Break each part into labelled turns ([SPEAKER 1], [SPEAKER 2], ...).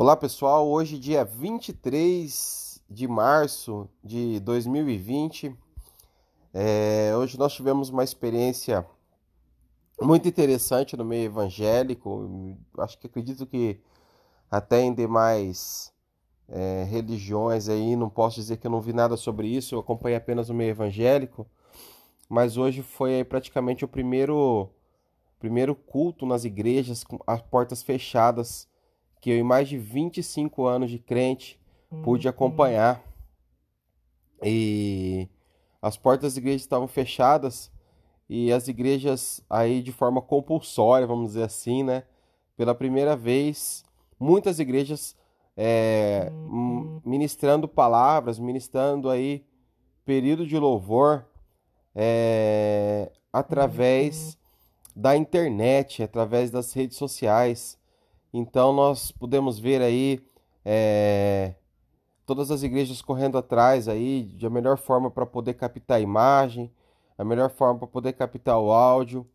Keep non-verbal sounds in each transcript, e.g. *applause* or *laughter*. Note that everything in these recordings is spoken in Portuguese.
[SPEAKER 1] Olá pessoal, hoje dia 23 de março de 2020. É, hoje nós tivemos uma experiência muito interessante no meio evangélico. Acho que acredito que até em demais é, religiões aí, não posso dizer que eu não vi nada sobre isso, eu acompanhei apenas o meio evangélico. Mas hoje foi praticamente o primeiro, primeiro culto nas igrejas com as portas fechadas que eu, em mais de 25 anos de crente, pude uhum. acompanhar. E as portas das igrejas estavam fechadas e as igrejas aí de forma compulsória, vamos dizer assim, né? Pela primeira vez, muitas igrejas é, ministrando palavras, ministrando aí período de louvor é, através uhum. da internet, através das redes sociais. Então nós podemos ver aí é, todas as igrejas correndo atrás aí de a melhor forma para poder captar a imagem, a melhor forma para poder captar o áudio,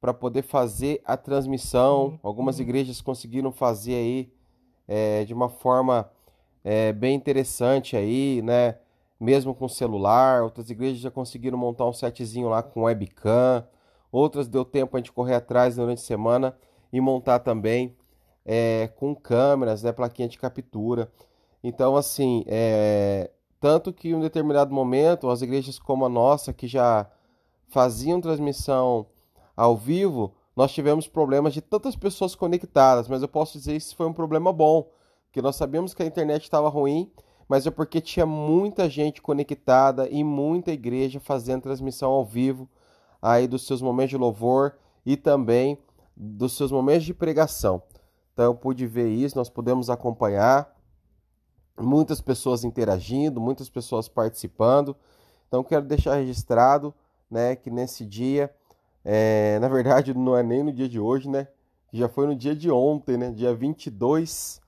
[SPEAKER 1] para poder fazer a transmissão. Uhum. Algumas igrejas conseguiram fazer aí é, de uma forma é, bem interessante aí, né? Mesmo com celular, outras igrejas já conseguiram montar um setzinho lá com webcam, outras deu tempo a gente correr atrás durante a semana e montar também é, com câmeras, né, plaquinha de captura. Então, assim, é, tanto que em um determinado momento, as igrejas como a nossa, que já faziam transmissão ao vivo, nós tivemos problemas de tantas pessoas conectadas, mas eu posso dizer que isso foi um problema bom, que nós sabíamos que a internet estava ruim, mas é porque tinha muita gente conectada e muita igreja fazendo transmissão ao vivo aí dos seus momentos de louvor e também dos seus momentos de pregação. Então eu pude ver isso, nós pudemos acompanhar muitas pessoas interagindo, muitas pessoas participando. Então quero deixar registrado, né, que nesse dia, é, na verdade *laughs* não é nem no dia de hoje, né, já foi no dia de ontem, né, dia 22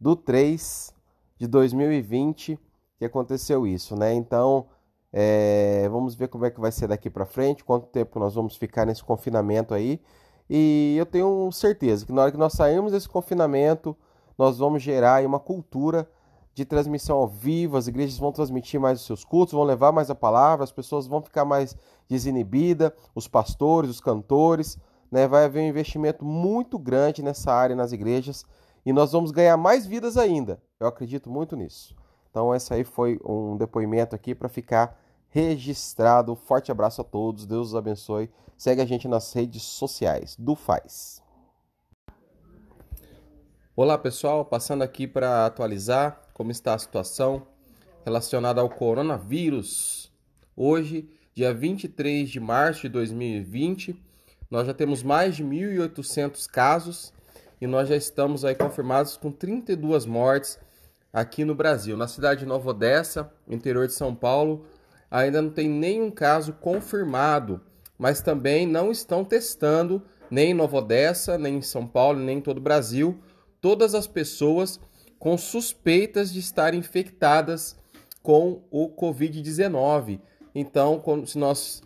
[SPEAKER 1] do 3 de 2020 que aconteceu isso, né? Então, é, vamos ver como é que vai ser daqui para frente, quanto tempo nós vamos ficar nesse confinamento aí. E eu tenho certeza que na hora que nós sairmos desse confinamento, nós vamos gerar uma cultura de transmissão ao vivo, as igrejas vão transmitir mais os seus cultos, vão levar mais a palavra, as pessoas vão ficar mais desinibidas, os pastores, os cantores, né? Vai haver um investimento muito grande nessa área nas igrejas e nós vamos ganhar mais vidas ainda. Eu acredito muito nisso. Então, esse aí foi um depoimento aqui para ficar registrado. Forte abraço a todos, Deus os abençoe. Segue a gente nas redes sociais do Faz. Olá pessoal, passando aqui para atualizar como está a situação relacionada ao coronavírus. Hoje, dia 23 de março de 2020, nós já temos mais de 1.800 casos e nós já estamos aí confirmados com 32 mortes aqui no Brasil. Na cidade de Nova Odessa, interior de São Paulo, ainda não tem nenhum caso confirmado, mas também não estão testando nem em Nova Odessa, nem em São Paulo, nem em todo o Brasil, todas as pessoas com suspeitas de estarem infectadas com o Covid-19. Então, se nós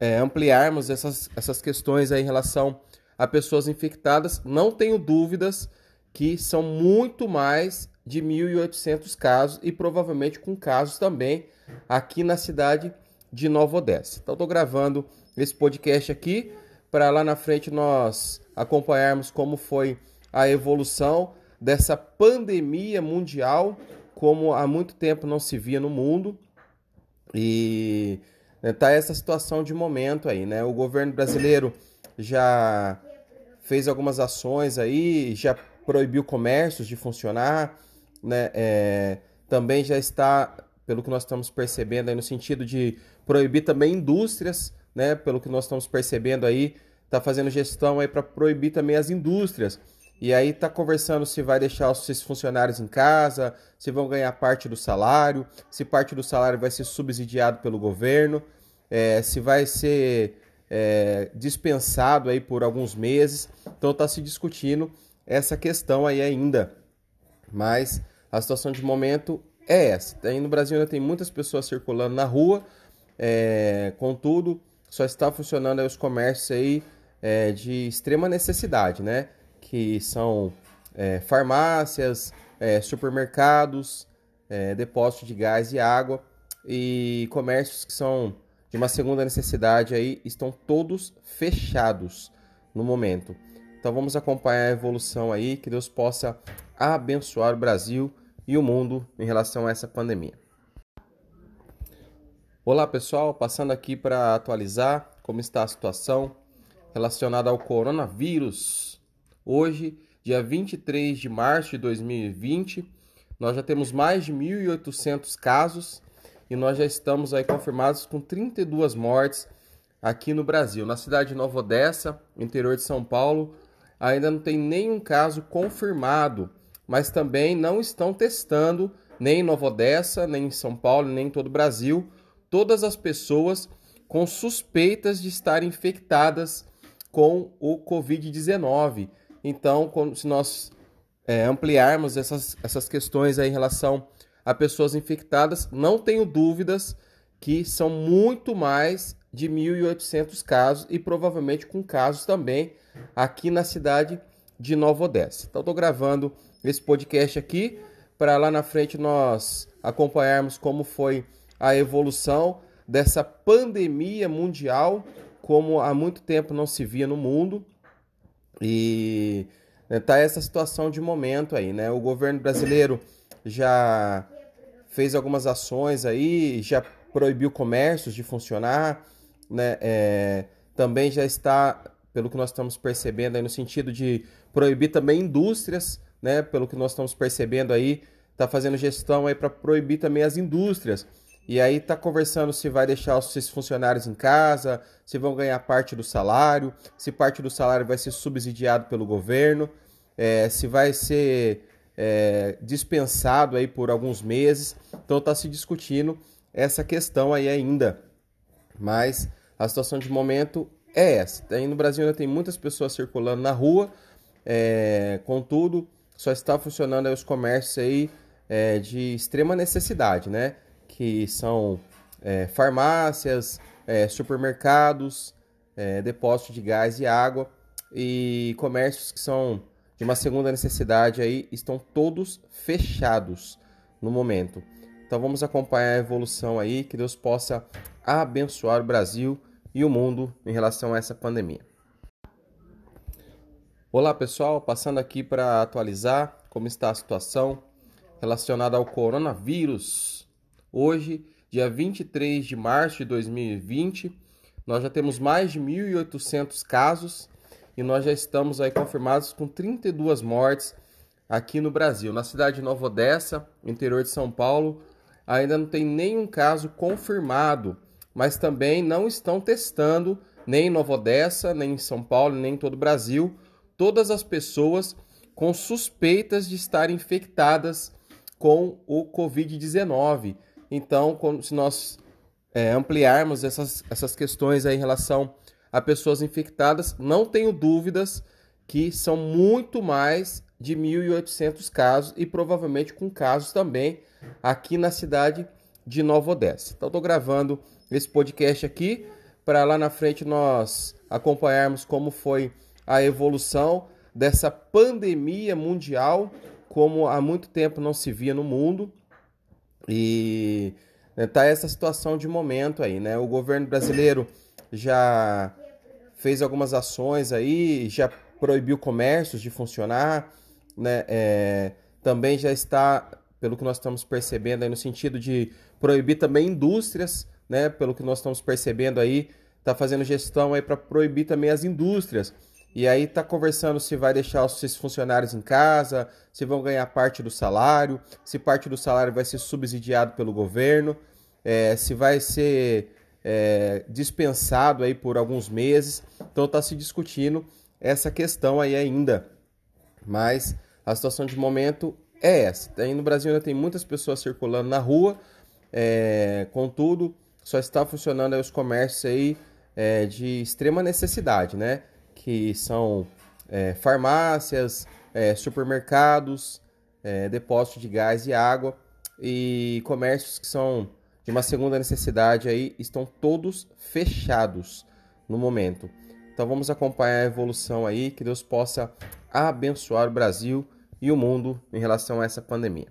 [SPEAKER 1] é, ampliarmos essas, essas questões em relação a pessoas infectadas, não tenho dúvidas que são muito mais de 1.800 casos e provavelmente com casos também aqui na cidade de Nova Odessa. Então, estou gravando esse podcast aqui para lá na frente nós acompanharmos como foi a evolução dessa pandemia mundial, como há muito tempo não se via no mundo. E né, essa situação de momento aí, né? O governo brasileiro já fez algumas ações aí, já proibiu comércios de funcionar, né? É, também já está, pelo que nós estamos percebendo aí, no sentido de proibir também indústrias, né? Pelo que nós estamos percebendo aí, está fazendo gestão aí para proibir também as indústrias. E aí está conversando se vai deixar os seus funcionários em casa, se vão ganhar parte do salário, se parte do salário vai ser subsidiado pelo governo, é, se vai ser é, dispensado aí por alguns meses. Então está se discutindo essa questão aí ainda. Mas a situação de momento é essa. Aí no Brasil ainda tem muitas pessoas circulando na rua, é, contudo, só está funcionando os comércios aí é, de extrema necessidade, né? Que são é, farmácias, supermercados, depósito de gás e água e comércios que são de uma segunda necessidade aí estão todos fechados no momento. Então vamos acompanhar a evolução aí, que Deus possa abençoar o Brasil e o mundo em relação a essa pandemia. Olá pessoal, passando aqui para atualizar como está a situação relacionada ao coronavírus. Hoje, dia 23 de março de 2020, nós já temos mais de 1.800 casos e nós já estamos aí confirmados com 32 mortes aqui no Brasil. Na cidade de Nova Odessa, interior de São Paulo, ainda não tem nenhum caso confirmado, mas também não estão testando nem em Nova Odessa, nem em São Paulo, nem em todo o Brasil, todas as pessoas com suspeitas de estarem infectadas com o Covid-19. Então, se nós é, ampliarmos essas, essas questões em relação a pessoas infectadas, não tenho dúvidas que são muito mais de 1.800 casos e provavelmente com casos também aqui na cidade de Nova Odessa. Então, estou gravando esse podcast aqui para lá na frente nós acompanharmos como foi a evolução dessa pandemia mundial, como há muito tempo não se via no mundo. E né, tá essa situação de momento aí, né? O governo brasileiro já fez algumas ações aí, já proibiu comércios de funcionar, né? É, também já está, pelo que nós estamos percebendo aí, no sentido de proibir também indústrias, né? Pelo que nós estamos percebendo aí, está fazendo gestão aí para proibir também as indústrias. E aí está conversando se vai deixar os seus funcionários em casa, se vão ganhar parte do salário, se parte do salário vai ser subsidiado pelo governo, é, se vai ser é, dispensado aí por alguns meses. Então está se discutindo essa questão aí ainda. Mas a situação de momento é essa. Aí no Brasil ainda tem muitas pessoas circulando na rua, é, contudo, só está funcionando os comércios aí é, de extrema necessidade, né? Que são é, farmácias, é, supermercados, é, depósito de gás e água e comércios que são de uma segunda necessidade aí estão todos fechados no momento. Então vamos acompanhar a evolução aí, que Deus possa abençoar o Brasil e o mundo em relação a essa pandemia. Olá pessoal, passando aqui para atualizar como está a situação relacionada ao coronavírus. Hoje, dia 23 de março de 2020, nós já temos mais de 1.800 casos e nós já estamos aí confirmados com 32 mortes aqui no Brasil. Na cidade de Nova Odessa, interior de São Paulo, ainda não tem nenhum caso confirmado, mas também não estão testando nem em Nova Odessa, nem em São Paulo, nem em todo o Brasil, todas as pessoas com suspeitas de estarem infectadas com o Covid-19. Então, se nós é, ampliarmos essas, essas questões aí em relação a pessoas infectadas, não tenho dúvidas que são muito mais de 1.800 casos e provavelmente com casos também aqui na cidade de Nova Odessa. Então, estou gravando esse podcast aqui para lá na frente nós acompanharmos como foi a evolução dessa pandemia mundial, como há muito tempo não se via no mundo. E né, tá essa situação de momento aí, né? O governo brasileiro já fez algumas ações aí, já proibiu comércios de funcionar, né? É, também já está, pelo que nós estamos percebendo aí, no sentido de proibir também indústrias, né? Pelo que nós estamos percebendo aí, está fazendo gestão aí para proibir também as indústrias. E aí está conversando se vai deixar os seus funcionários em casa, se vão ganhar parte do salário, se parte do salário vai ser subsidiado pelo governo, é, se vai ser é, dispensado aí por alguns meses. Então está se discutindo essa questão aí ainda. Mas a situação de momento é essa. Aí no Brasil ainda tem muitas pessoas circulando na rua, é, contudo, só está funcionando os comércios aí é, de extrema necessidade, né? Que são é, farmácias, é, supermercados, é, de gás e água e comércios que são de uma segunda necessidade aí estão todos fechados no momento. Então vamos acompanhar a evolução aí, que Deus possa abençoar o Brasil e o mundo em relação a essa pandemia.